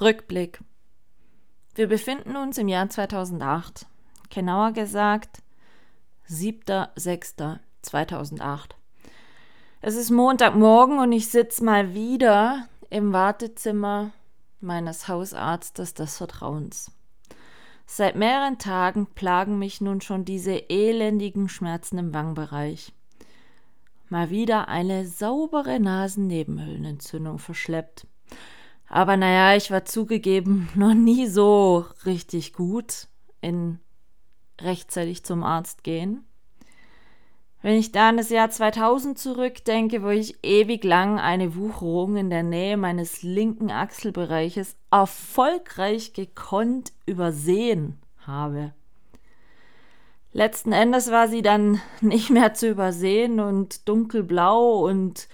Rückblick. Wir befinden uns im Jahr 2008. Genauer gesagt 7.6.2008. Es ist Montagmorgen und ich sitze mal wieder im Wartezimmer meines Hausarztes des Vertrauens. Seit mehreren Tagen plagen mich nun schon diese elendigen Schmerzen im Wangenbereich. Mal wieder eine saubere Nasennebenhöhlenentzündung verschleppt. Aber naja, ich war zugegeben noch nie so richtig gut in rechtzeitig zum Arzt gehen. Wenn ich da an das Jahr 2000 zurückdenke, wo ich ewig lang eine Wucherung in der Nähe meines linken Achselbereiches erfolgreich gekonnt übersehen habe. Letzten Endes war sie dann nicht mehr zu übersehen und dunkelblau und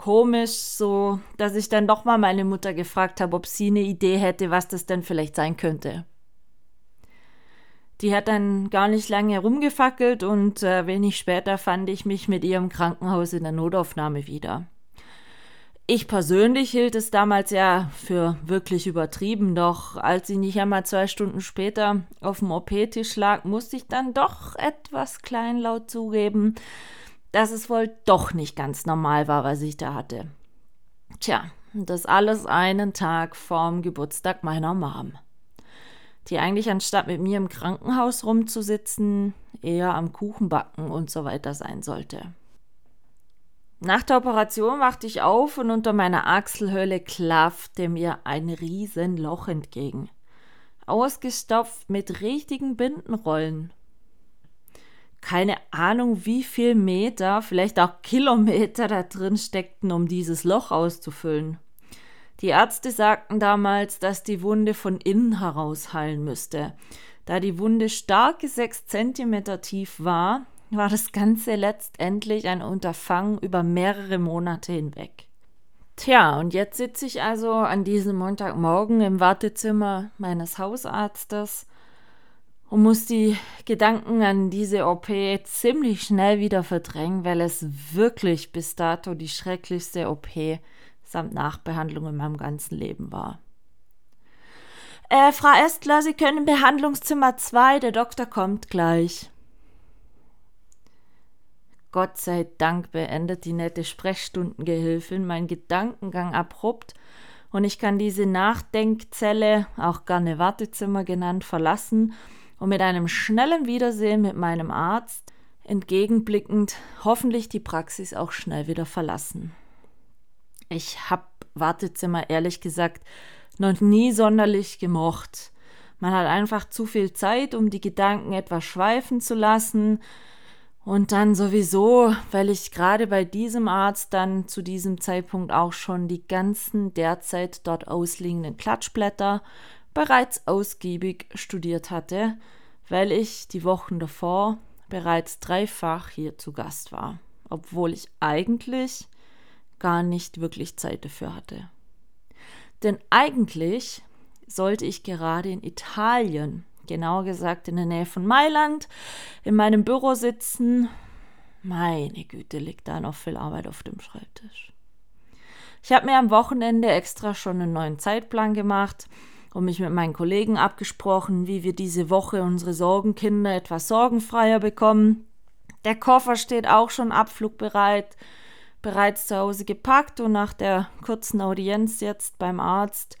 komisch, so dass ich dann doch mal meine Mutter gefragt habe, ob sie eine Idee hätte, was das denn vielleicht sein könnte. Die hat dann gar nicht lange herumgefackelt und äh, wenig später fand ich mich mit ihr im Krankenhaus in der Notaufnahme wieder. Ich persönlich hielt es damals ja für wirklich übertrieben, doch als sie nicht einmal zwei Stunden später auf dem OP-Tisch lag, musste ich dann doch etwas kleinlaut zugeben, dass es wohl doch nicht ganz normal war, was ich da hatte. Tja, das alles einen Tag vorm Geburtstag meiner Mom die eigentlich anstatt mit mir im Krankenhaus rumzusitzen, eher am Kuchenbacken und so weiter sein sollte. Nach der Operation wachte ich auf und unter meiner Achselhöhle klaffte mir ein Riesenloch entgegen. Ausgestopft mit richtigen Bindenrollen. Keine Ahnung, wie viel Meter, vielleicht auch Kilometer da drin steckten, um dieses Loch auszufüllen. Die Ärzte sagten damals, dass die Wunde von innen heraus heilen müsste. Da die Wunde starke sechs Zentimeter tief war, war das Ganze letztendlich ein Unterfangen über mehrere Monate hinweg. Tja, und jetzt sitze ich also an diesem Montagmorgen im Wartezimmer meines Hausarztes und muss die Gedanken an diese OP ziemlich schnell wieder verdrängen, weil es wirklich bis dato die schrecklichste OP samt Nachbehandlung in meinem ganzen Leben war. Äh, Frau Estler, Sie können im Behandlungszimmer 2, der Doktor kommt gleich. Gott sei Dank beendet die nette Sprechstundengehilfin meinen Gedankengang abrupt und ich kann diese Nachdenkzelle, auch gerne Wartezimmer genannt, verlassen und mit einem schnellen Wiedersehen mit meinem Arzt entgegenblickend hoffentlich die Praxis auch schnell wieder verlassen. Ich habe Wartezimmer ehrlich gesagt noch nie sonderlich gemocht. Man hat einfach zu viel Zeit, um die Gedanken etwas schweifen zu lassen. Und dann sowieso, weil ich gerade bei diesem Arzt dann zu diesem Zeitpunkt auch schon die ganzen derzeit dort ausliegenden Klatschblätter bereits ausgiebig studiert hatte, weil ich die Wochen davor bereits dreifach hier zu Gast war, obwohl ich eigentlich gar nicht wirklich Zeit dafür hatte. Denn eigentlich sollte ich gerade in Italien, genauer gesagt in der Nähe von Mailand, in meinem Büro sitzen. Meine Güte, liegt da noch viel Arbeit auf dem Schreibtisch. Ich habe mir am Wochenende extra schon einen neuen Zeitplan gemacht und mich mit meinen Kollegen abgesprochen, wie wir diese Woche unsere Sorgenkinder etwas sorgenfreier bekommen. Der Koffer steht auch schon abflugbereit bereits zu Hause gepackt und nach der kurzen Audienz jetzt beim Arzt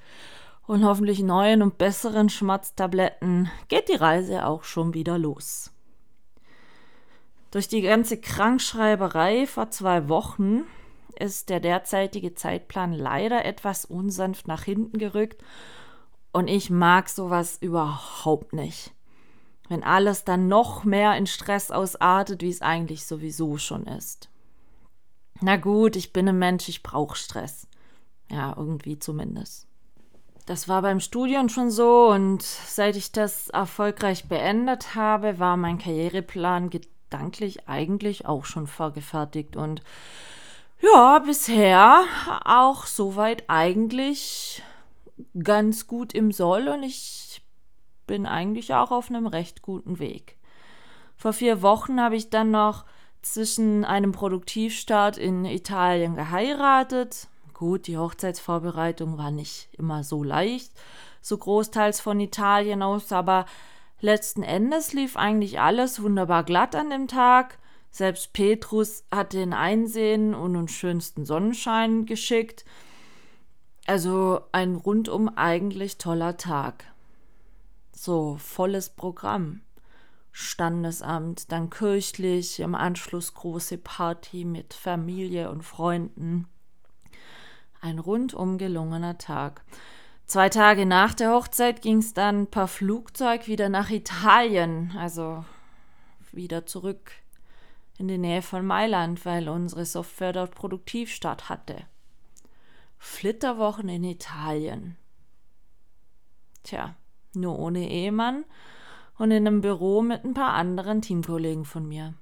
und hoffentlich neuen und besseren Schmatztabletten geht die Reise auch schon wieder los. Durch die ganze Krankschreiberei vor zwei Wochen ist der derzeitige Zeitplan leider etwas unsanft nach hinten gerückt und ich mag sowas überhaupt nicht. Wenn alles dann noch mehr in Stress ausartet, wie es eigentlich sowieso schon ist. Na gut, ich bin ein Mensch, ich brauche Stress. Ja, irgendwie zumindest. Das war beim Studium schon so und seit ich das erfolgreich beendet habe, war mein Karriereplan gedanklich eigentlich auch schon vorgefertigt und ja, bisher auch soweit eigentlich ganz gut im Soll und ich bin eigentlich auch auf einem recht guten Weg. Vor vier Wochen habe ich dann noch zwischen einem Produktivstart in Italien geheiratet. Gut, die Hochzeitsvorbereitung war nicht immer so leicht, so großteils von Italien aus, aber letzten Endes lief eigentlich alles wunderbar glatt an dem Tag. Selbst Petrus hatte den Einsehen und den schönsten Sonnenschein geschickt. Also ein rundum eigentlich toller Tag. So volles Programm. Standesamt, dann kirchlich, im Anschluss große Party mit Familie und Freunden. Ein rundum gelungener Tag. Zwei Tage nach der Hochzeit ging es dann per Flugzeug wieder nach Italien, also wieder zurück in die Nähe von Mailand, weil unsere Software dort produktiv statt hatte. Flitterwochen in Italien. Tja, nur ohne Ehemann und in einem Büro mit ein paar anderen Teamkollegen von mir.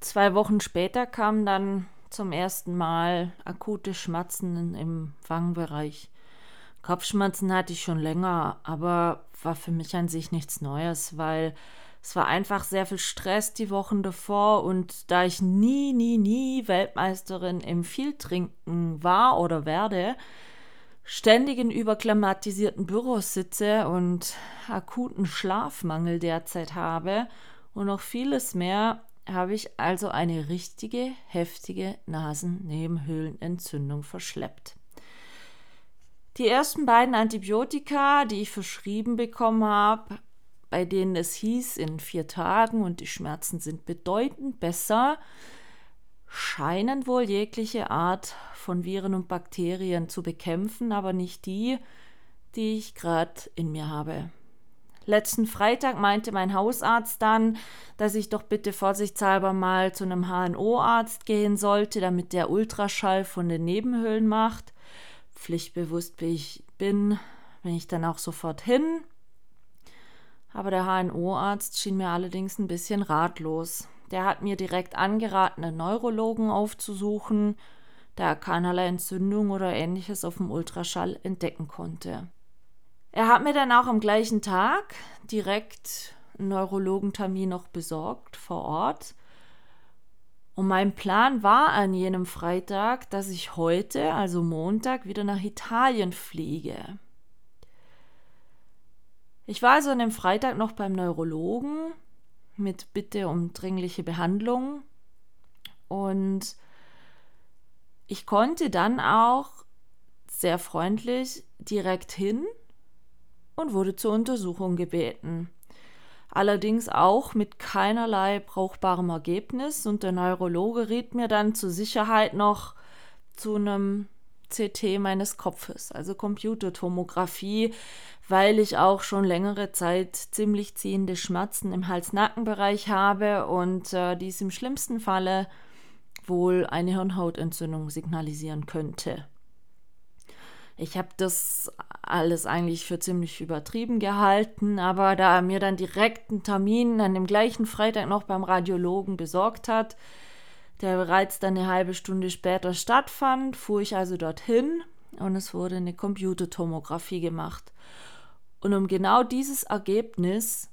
Zwei Wochen später kamen dann zum ersten Mal akute Schmerzen im Wangenbereich. Kopfschmerzen hatte ich schon länger, aber war für mich an sich nichts Neues, weil es war einfach sehr viel Stress die Wochen davor und da ich nie, nie, nie Weltmeisterin im Vieltrinken war oder werde, ständig in überklimatisierten Büros sitze und akuten Schlafmangel derzeit habe und noch vieles mehr, habe ich also eine richtige, heftige Nasennebenhöhlenentzündung verschleppt. Die ersten beiden Antibiotika, die ich verschrieben bekommen habe, bei denen es hieß, in vier Tagen und die Schmerzen sind bedeutend besser, scheinen wohl jegliche Art von Viren und Bakterien zu bekämpfen, aber nicht die, die ich gerade in mir habe. Letzten Freitag meinte mein Hausarzt dann, dass ich doch bitte vorsichtshalber mal zu einem HNO-Arzt gehen sollte, damit der Ultraschall von den Nebenhöhlen macht. Pflichtbewusst wie ich bin, bin ich dann auch sofort hin aber der HNO-Arzt schien mir allerdings ein bisschen ratlos. Der hat mir direkt angeraten, einen Neurologen aufzusuchen, da er keinerlei Entzündung oder ähnliches auf dem Ultraschall entdecken konnte. Er hat mir dann auch am gleichen Tag direkt einen Neurologentermin noch besorgt vor Ort. Und mein Plan war an jenem Freitag, dass ich heute, also Montag, wieder nach Italien fliege. Ich war also an dem Freitag noch beim Neurologen mit Bitte um dringliche Behandlung und ich konnte dann auch sehr freundlich direkt hin und wurde zur Untersuchung gebeten. Allerdings auch mit keinerlei brauchbarem Ergebnis und der Neurologe riet mir dann zur Sicherheit noch zu einem CT meines Kopfes, also Computertomographie, weil ich auch schon längere Zeit ziemlich ziehende Schmerzen im Hals-Nacken-Bereich habe und äh, dies im schlimmsten Falle wohl eine Hirnhautentzündung signalisieren könnte. Ich habe das alles eigentlich für ziemlich übertrieben gehalten, aber da er mir dann direkt einen Termin an dem gleichen Freitag noch beim Radiologen besorgt hat, der bereits dann eine halbe Stunde später stattfand, fuhr ich also dorthin und es wurde eine Computertomographie gemacht. Und um genau dieses Ergebnis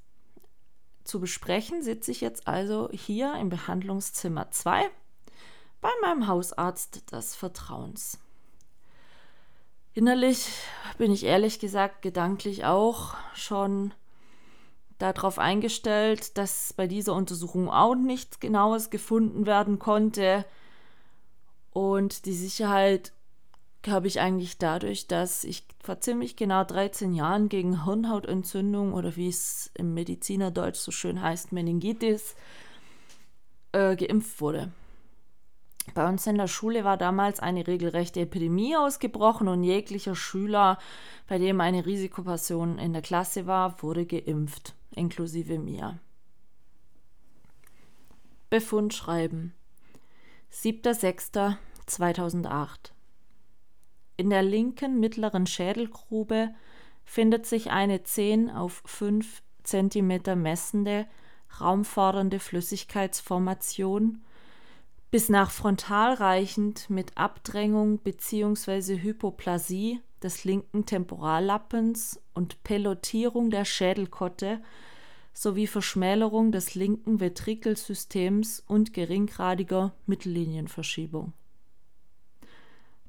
zu besprechen, sitze ich jetzt also hier im Behandlungszimmer 2 bei meinem Hausarzt des Vertrauens. Innerlich bin ich ehrlich gesagt gedanklich auch schon darauf eingestellt, dass bei dieser Untersuchung auch nichts Genaues gefunden werden konnte. Und die Sicherheit habe ich eigentlich dadurch, dass ich vor ziemlich genau 13 Jahren gegen Hirnhautentzündung oder wie es im Medizinerdeutsch so schön heißt, Meningitis, äh, geimpft wurde. Bei uns in der Schule war damals eine regelrechte Epidemie ausgebrochen und jeglicher Schüler, bei dem eine Risikoperson in der Klasse war, wurde geimpft inklusive mir. Befund schreiben. 7.6.2008 In der linken mittleren Schädelgrube findet sich eine 10 auf 5 cm messende, raumfordernde Flüssigkeitsformation, bis nach frontal reichend mit Abdrängung bzw. Hypoplasie des linken Temporallappens und Pelotierung der Schädelkotte sowie Verschmälerung des linken Ventrikelsystems und geringgradiger Mittellinienverschiebung.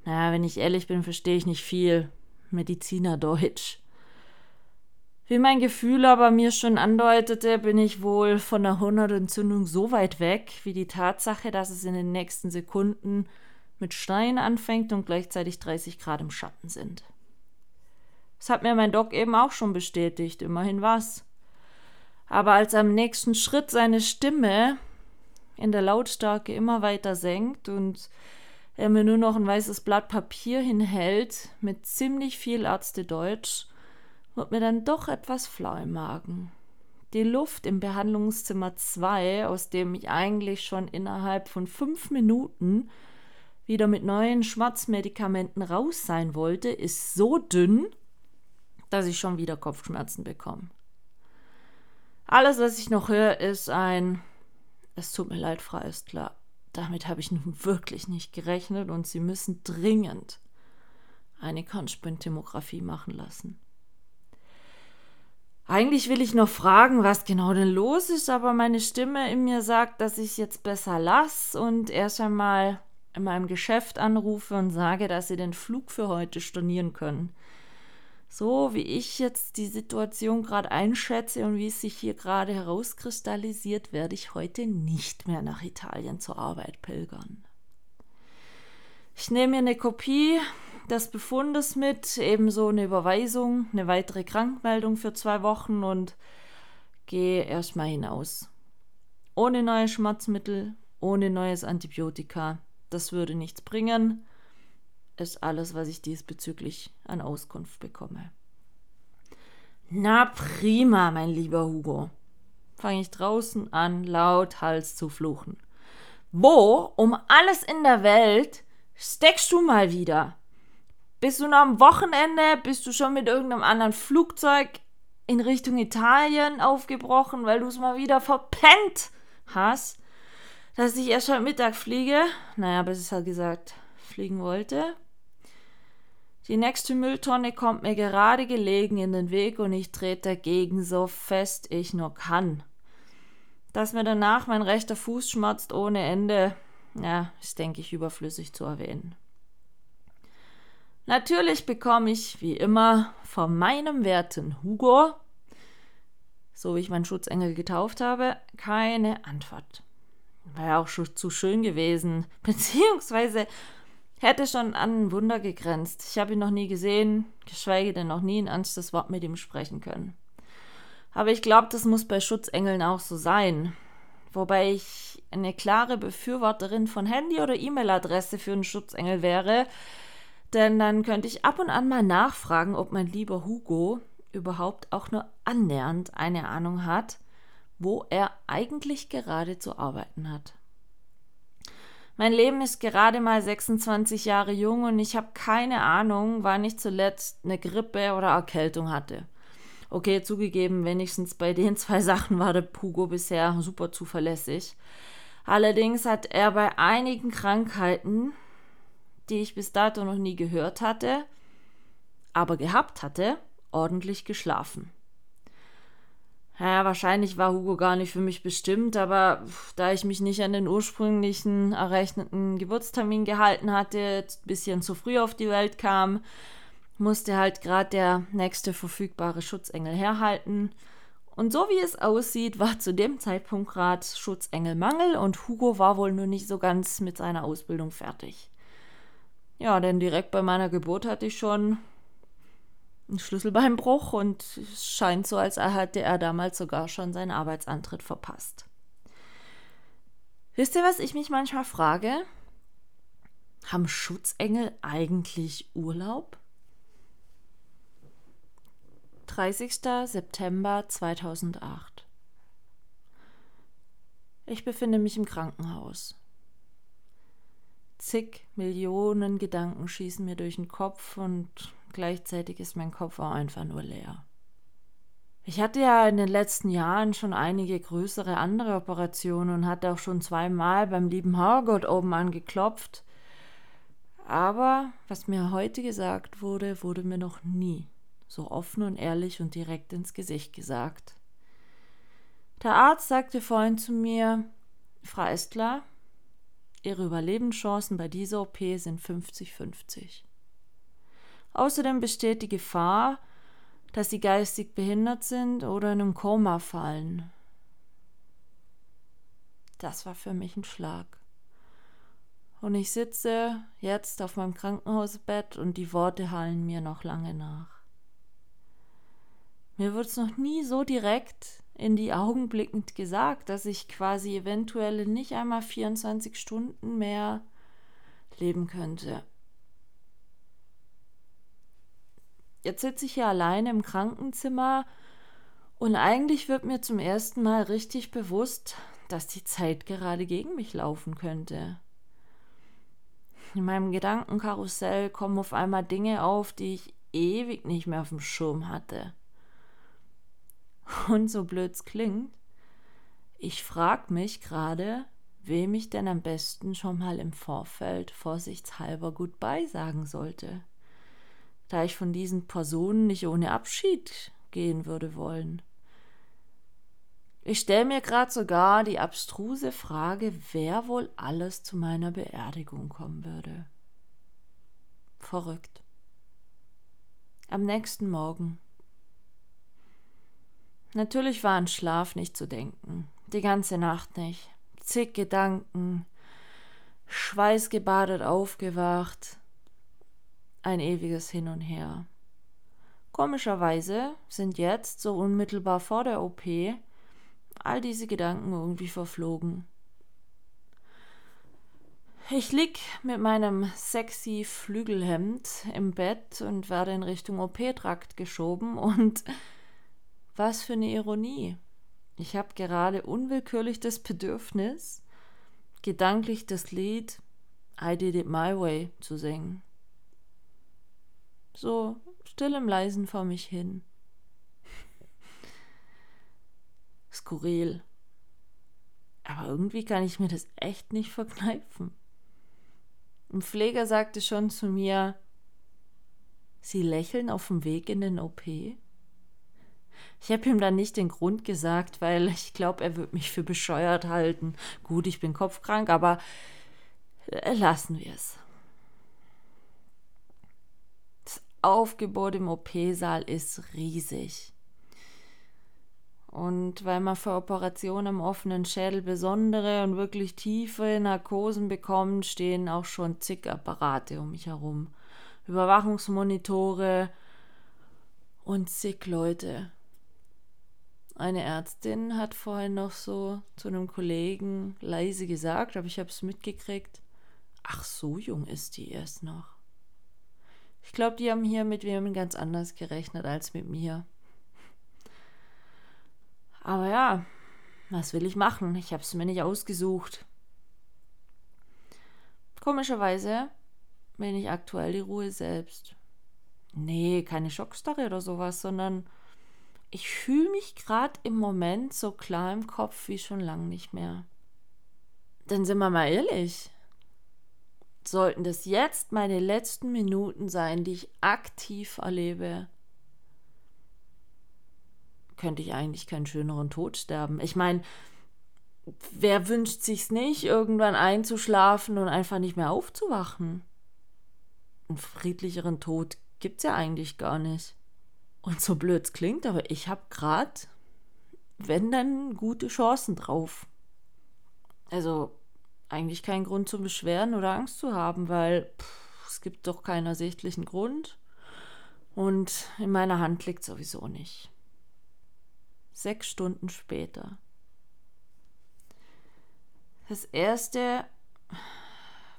Naja, wenn ich ehrlich bin, verstehe ich nicht viel Medizinerdeutsch. Wie mein Gefühl aber mir schon andeutete, bin ich wohl von der Hundertentzündung so weit weg, wie die Tatsache, dass es in den nächsten Sekunden mit Stein anfängt und gleichzeitig 30 Grad im Schatten sind. Das hat mir mein Doc eben auch schon bestätigt, immerhin was. Aber als am nächsten Schritt seine Stimme in der Lautstärke immer weiter senkt und er mir nur noch ein weißes Blatt Papier hinhält mit ziemlich viel Ärztedeutsch, wird mir dann doch etwas flau im Magen. Die Luft im Behandlungszimmer 2, aus dem ich eigentlich schon innerhalb von fünf Minuten wieder mit neuen Schmerzmedikamenten raus sein wollte, ist so dünn, dass ich schon wieder Kopfschmerzen bekomme. Alles, was ich noch höre, ist ein Es tut mir leid, Frau Östler. Damit habe ich nun wirklich nicht gerechnet und Sie müssen dringend eine Kornspintomographie machen lassen. Eigentlich will ich noch fragen, was genau denn los ist, aber meine Stimme in mir sagt, dass ich es jetzt besser lasse und erst einmal in meinem Geschäft anrufe und sage, dass sie den Flug für heute stornieren können. So wie ich jetzt die Situation gerade einschätze und wie es sich hier gerade herauskristallisiert, werde ich heute nicht mehr nach Italien zur Arbeit pilgern. Ich nehme mir eine Kopie des Befundes mit, ebenso eine Überweisung, eine weitere Krankmeldung für zwei Wochen und gehe erstmal hinaus. Ohne neue Schmerzmittel, ohne neues Antibiotika. Das würde nichts bringen. Ist alles, was ich diesbezüglich an Auskunft bekomme. Na prima, mein lieber Hugo. Fange ich draußen an, laut Hals zu fluchen. Wo um alles in der Welt steckst du mal wieder? Bist du noch am Wochenende? Bist du schon mit irgendeinem anderen Flugzeug in Richtung Italien aufgebrochen, weil du es mal wieder verpennt hast, dass ich erst heute Mittag fliege? Naja, ich halt gesagt fliegen wollte. Die nächste Mülltonne kommt mir gerade gelegen in den Weg und ich trete dagegen so fest ich nur kann. Dass mir danach mein rechter Fuß schmerzt ohne Ende, ja, ist, denke ich, überflüssig zu erwähnen. Natürlich bekomme ich, wie immer, von meinem werten Hugo, so wie ich meinen Schutzengel getauft habe, keine Antwort. War ja auch schon zu schön gewesen, beziehungsweise hätte schon an ein Wunder gegrenzt. Ich habe ihn noch nie gesehen, geschweige denn noch nie ein ernstes Wort mit ihm sprechen können. Aber ich glaube, das muss bei Schutzengeln auch so sein. Wobei ich eine klare Befürworterin von Handy- oder E-Mail-Adresse für einen Schutzengel wäre, denn dann könnte ich ab und an mal nachfragen, ob mein lieber Hugo überhaupt auch nur annähernd eine Ahnung hat, wo er eigentlich gerade zu arbeiten hat. Mein Leben ist gerade mal 26 Jahre jung und ich habe keine Ahnung, wann ich zuletzt eine Grippe oder Erkältung hatte. Okay, zugegeben, wenigstens bei den zwei Sachen war der Hugo bisher super zuverlässig. Allerdings hat er bei einigen Krankheiten die ich bis dato noch nie gehört hatte, aber gehabt hatte, ordentlich geschlafen. Ja, wahrscheinlich war Hugo gar nicht für mich bestimmt, aber da ich mich nicht an den ursprünglichen errechneten Geburtstermin gehalten hatte, ein bisschen zu früh auf die Welt kam, musste halt gerade der nächste verfügbare Schutzengel herhalten. Und so wie es aussieht, war zu dem Zeitpunkt gerade Schutzengelmangel und Hugo war wohl nur nicht so ganz mit seiner Ausbildung fertig. Ja, denn direkt bei meiner Geburt hatte ich schon einen Schlüsselbeinbruch und es scheint so, als hätte er damals sogar schon seinen Arbeitsantritt verpasst. Wisst ihr, was ich mich manchmal frage? Haben Schutzengel eigentlich Urlaub? 30. September 2008. Ich befinde mich im Krankenhaus. Zig Millionen Gedanken schießen mir durch den Kopf und gleichzeitig ist mein Kopf auch einfach nur leer. Ich hatte ja in den letzten Jahren schon einige größere andere Operationen und hatte auch schon zweimal beim lieben Herrgott oben angeklopft. Aber was mir heute gesagt wurde, wurde mir noch nie so offen und ehrlich und direkt ins Gesicht gesagt. Der Arzt sagte vorhin zu mir, Frau Estler, Ihre Überlebenschancen bei dieser OP sind 50-50. Außerdem besteht die Gefahr, dass sie geistig behindert sind oder in einem Koma fallen. Das war für mich ein Schlag. Und ich sitze jetzt auf meinem Krankenhausbett und die Worte hallen mir noch lange nach. Mir wird es noch nie so direkt in die Augen blickend gesagt, dass ich quasi eventuell nicht einmal 24 Stunden mehr leben könnte. Jetzt sitze ich hier alleine im Krankenzimmer und eigentlich wird mir zum ersten Mal richtig bewusst, dass die Zeit gerade gegen mich laufen könnte. In meinem Gedankenkarussell kommen auf einmal Dinge auf, die ich ewig nicht mehr auf dem Schirm hatte. Und so blöd's klingt, ich frag mich gerade, wem ich denn am besten schon mal im Vorfeld vorsichtshalber Goodbye sagen sollte da ich von diesen Personen nicht ohne Abschied gehen würde wollen. Ich stelle mir gerade sogar die abstruse Frage, wer wohl alles zu meiner Beerdigung kommen würde. Verrückt. Am nächsten Morgen. Natürlich war an Schlaf nicht zu denken, die ganze Nacht nicht. Zig Gedanken, schweißgebadet aufgewacht, ein ewiges Hin und Her. Komischerweise sind jetzt, so unmittelbar vor der OP, all diese Gedanken irgendwie verflogen. Ich lieg mit meinem sexy Flügelhemd im Bett und werde in Richtung OP-Trakt geschoben und was für eine Ironie. Ich habe gerade unwillkürlich das Bedürfnis, gedanklich das Lied I Did It My Way zu singen so still im Leisen vor mich hin. Skurril. Aber irgendwie kann ich mir das echt nicht verkneifen. Ein Pfleger sagte schon zu mir, Sie lächeln auf dem Weg in den OP? Ich habe ihm dann nicht den Grund gesagt, weil ich glaube, er wird mich für bescheuert halten. Gut, ich bin kopfkrank, aber lassen wir es. Aufgebot im OP-Saal ist riesig. Und weil man für Operationen am offenen Schädel besondere und wirklich tiefe Narkosen bekommt, stehen auch schon zig Apparate um mich herum. Überwachungsmonitore und zig Leute. Eine Ärztin hat vorhin noch so zu einem Kollegen leise gesagt, aber ich habe es mitgekriegt. Ach, so jung ist die erst noch. Ich glaube, die haben hier mit wem ganz anders gerechnet als mit mir. Aber ja, was will ich machen? Ich habe es mir nicht ausgesucht. Komischerweise bin ich aktuell die Ruhe selbst. Nee, keine Schockstarre oder sowas, sondern ich fühle mich gerade im Moment so klar im Kopf wie schon lang nicht mehr. Denn sind wir mal ehrlich, sollten das jetzt meine letzten Minuten sein, die ich aktiv erlebe, könnte ich eigentlich keinen schöneren Tod sterben. Ich meine, wer wünscht sich's nicht, irgendwann einzuschlafen und einfach nicht mehr aufzuwachen? Einen friedlicheren Tod gibt's ja eigentlich gar nicht. Und so blöd klingt, aber ich habe gerade, wenn dann, gute Chancen drauf. Also, eigentlich keinen Grund zum Beschweren oder Angst zu haben, weil pff, es gibt doch keinen ersichtlichen Grund. Und in meiner Hand liegt sowieso nicht. Sechs Stunden später. Das erste,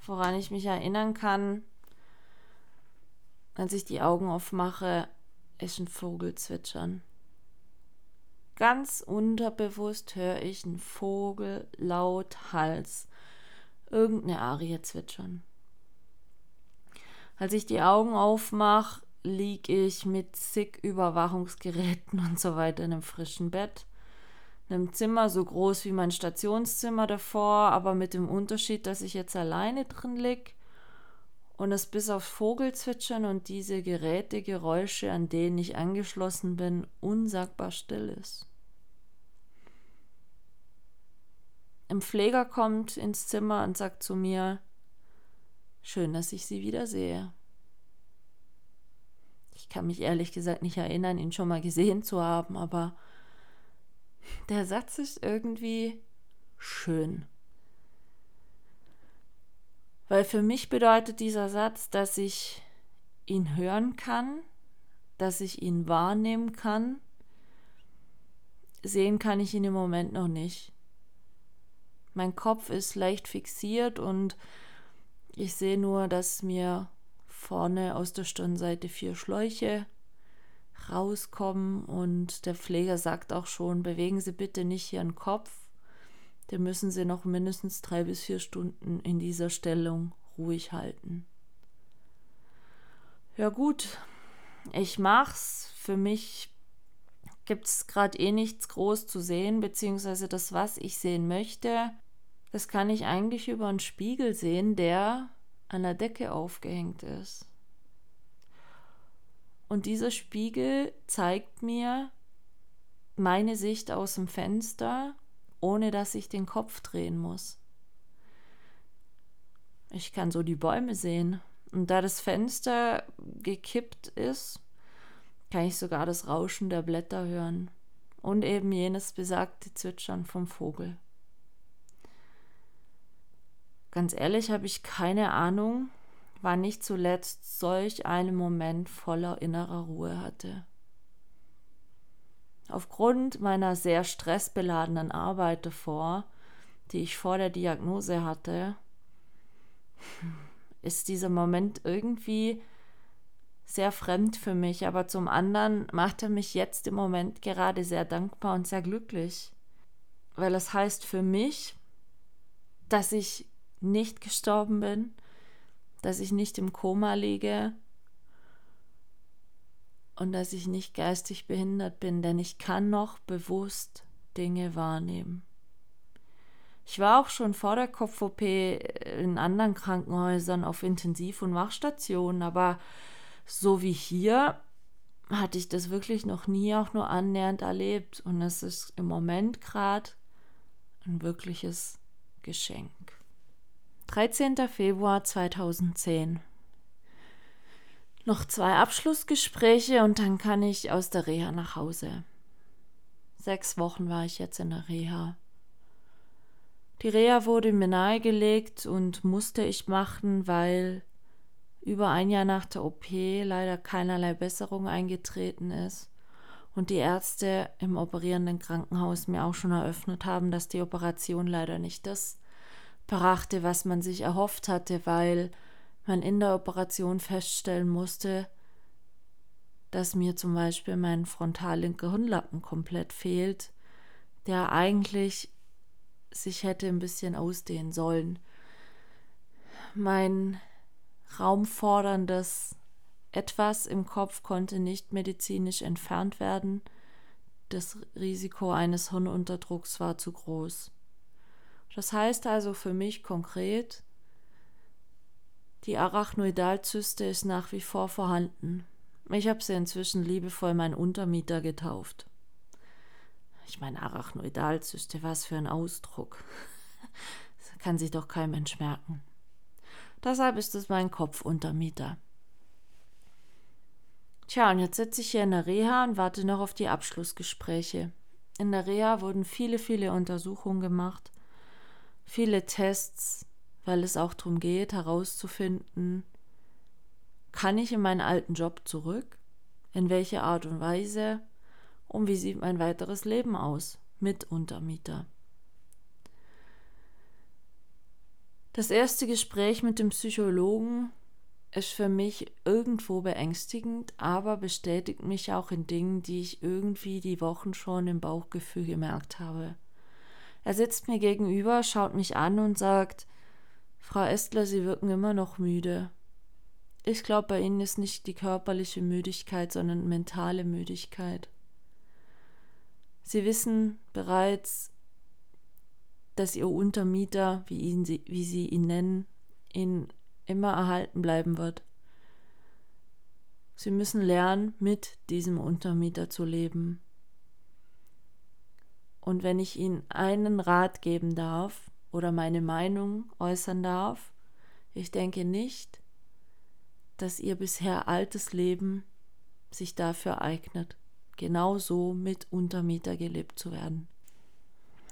woran ich mich erinnern kann, als ich die Augen aufmache, ist ein Vogel zwitschern. Ganz unterbewusst höre ich einen Vogel laut Hals irgendeine Arie zwitschern. Als ich die Augen aufmache, liege ich mit zig Überwachungsgeräten und so weiter in einem frischen Bett. In einem Zimmer so groß wie mein Stationszimmer davor, aber mit dem Unterschied, dass ich jetzt alleine drin liege und es bis auf Vogelzwitschern und diese Gerätegeräusche, an denen ich angeschlossen bin, unsagbar still ist. Ein Pfleger kommt ins Zimmer und sagt zu mir, schön, dass ich Sie wiedersehe. Ich kann mich ehrlich gesagt nicht erinnern, ihn schon mal gesehen zu haben, aber der Satz ist irgendwie schön. Weil für mich bedeutet dieser Satz, dass ich ihn hören kann, dass ich ihn wahrnehmen kann. Sehen kann ich ihn im Moment noch nicht. Mein Kopf ist leicht fixiert und ich sehe nur, dass mir vorne aus der Stirnseite vier Schläuche rauskommen und der Pfleger sagt auch schon, bewegen Sie bitte nicht Ihren Kopf, den müssen Sie noch mindestens drei bis vier Stunden in dieser Stellung ruhig halten. Ja gut, ich mach's. Für mich gibt's gerade eh nichts groß zu sehen, beziehungsweise das, was ich sehen möchte, das kann ich eigentlich über einen Spiegel sehen, der an der Decke aufgehängt ist. Und dieser Spiegel zeigt mir meine Sicht aus dem Fenster, ohne dass ich den Kopf drehen muss. Ich kann so die Bäume sehen. Und da das Fenster gekippt ist, kann ich sogar das Rauschen der Blätter hören und eben jenes besagte Zwitschern vom Vogel. Ganz ehrlich habe ich keine Ahnung, wann ich zuletzt solch einen Moment voller innerer Ruhe hatte. Aufgrund meiner sehr stressbeladenen Arbeit davor, die ich vor der Diagnose hatte, ist dieser Moment irgendwie sehr fremd für mich, aber zum anderen macht er mich jetzt im Moment gerade sehr dankbar und sehr glücklich, weil es heißt für mich, dass ich nicht gestorben bin, dass ich nicht im Koma liege und dass ich nicht geistig behindert bin, denn ich kann noch bewusst Dinge wahrnehmen. Ich war auch schon vor der Kopf-OP in anderen Krankenhäusern auf Intensiv- und Wachstationen, aber so wie hier hatte ich das wirklich noch nie auch nur annähernd erlebt und es ist im Moment gerade ein wirkliches Geschenk. 13. Februar 2010. Noch zwei Abschlussgespräche und dann kann ich aus der Reha nach Hause. Sechs Wochen war ich jetzt in der Reha. Die Reha wurde mir nahegelegt und musste ich machen, weil über ein Jahr nach der OP leider keinerlei Besserung eingetreten ist und die Ärzte im operierenden Krankenhaus mir auch schon eröffnet haben, dass die Operation leider nicht das brachte, was man sich erhofft hatte, weil man in der Operation feststellen musste, dass mir zum Beispiel mein frontallinker Hirnlappen komplett fehlt, der eigentlich sich hätte ein bisschen ausdehnen sollen. Mein raumforderndes etwas im Kopf konnte nicht medizinisch entfernt werden. Das Risiko eines Hirnunterdrucks war zu groß. Das heißt also für mich konkret, die Arachnoidalzyste ist nach wie vor vorhanden. Ich habe sie inzwischen liebevoll mein Untermieter getauft. Ich meine, Arachnoidalzyste, was für ein Ausdruck. Das kann sich doch kein Mensch merken. Deshalb ist es mein Kopfuntermieter. Tja, und jetzt sitze ich hier in der Reha und warte noch auf die Abschlussgespräche. In der Reha wurden viele, viele Untersuchungen gemacht viele Tests, weil es auch darum geht, herauszufinden, kann ich in meinen alten Job zurück? In welcher Art und Weise? Und wie sieht mein weiteres Leben aus mit Untermieter? Das erste Gespräch mit dem Psychologen ist für mich irgendwo beängstigend, aber bestätigt mich auch in Dingen, die ich irgendwie die Wochen schon im Bauchgefühl gemerkt habe. Er sitzt mir gegenüber, schaut mich an und sagt Frau Estler, Sie wirken immer noch müde. Ich glaube, bei Ihnen ist nicht die körperliche Müdigkeit, sondern mentale Müdigkeit. Sie wissen bereits, dass Ihr Untermieter, wie, ihn, wie Sie ihn nennen, Ihnen immer erhalten bleiben wird. Sie müssen lernen, mit diesem Untermieter zu leben. Und wenn ich Ihnen einen Rat geben darf oder meine Meinung äußern darf, ich denke nicht, dass Ihr bisher altes Leben sich dafür eignet, genauso mit Untermieter gelebt zu werden.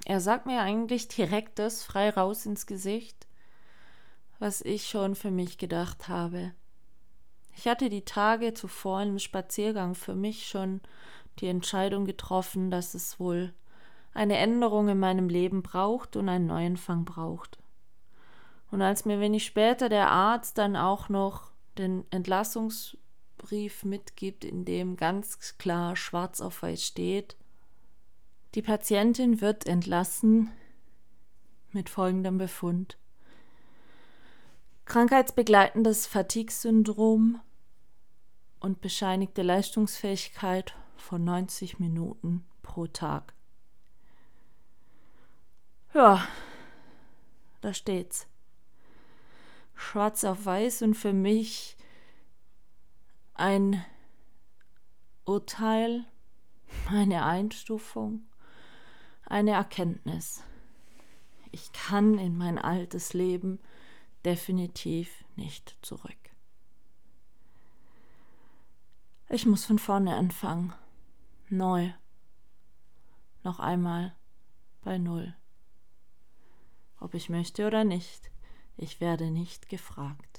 Er sagt mir eigentlich direkt das frei raus ins Gesicht, was ich schon für mich gedacht habe. Ich hatte die Tage zuvor im Spaziergang für mich schon die Entscheidung getroffen, dass es wohl eine Änderung in meinem Leben braucht und einen Neuanfang braucht. Und als mir wenig später der Arzt dann auch noch den Entlassungsbrief mitgibt, in dem ganz klar schwarz auf weiß steht, die Patientin wird entlassen mit folgendem Befund. Krankheitsbegleitendes Fatigue-Syndrom und bescheinigte Leistungsfähigkeit von 90 Minuten pro Tag. Ja, da steht's. Schwarz auf weiß und für mich ein Urteil, eine Einstufung, eine Erkenntnis. Ich kann in mein altes Leben definitiv nicht zurück. Ich muss von vorne anfangen. Neu. Noch einmal bei Null. Ob ich möchte oder nicht, ich werde nicht gefragt.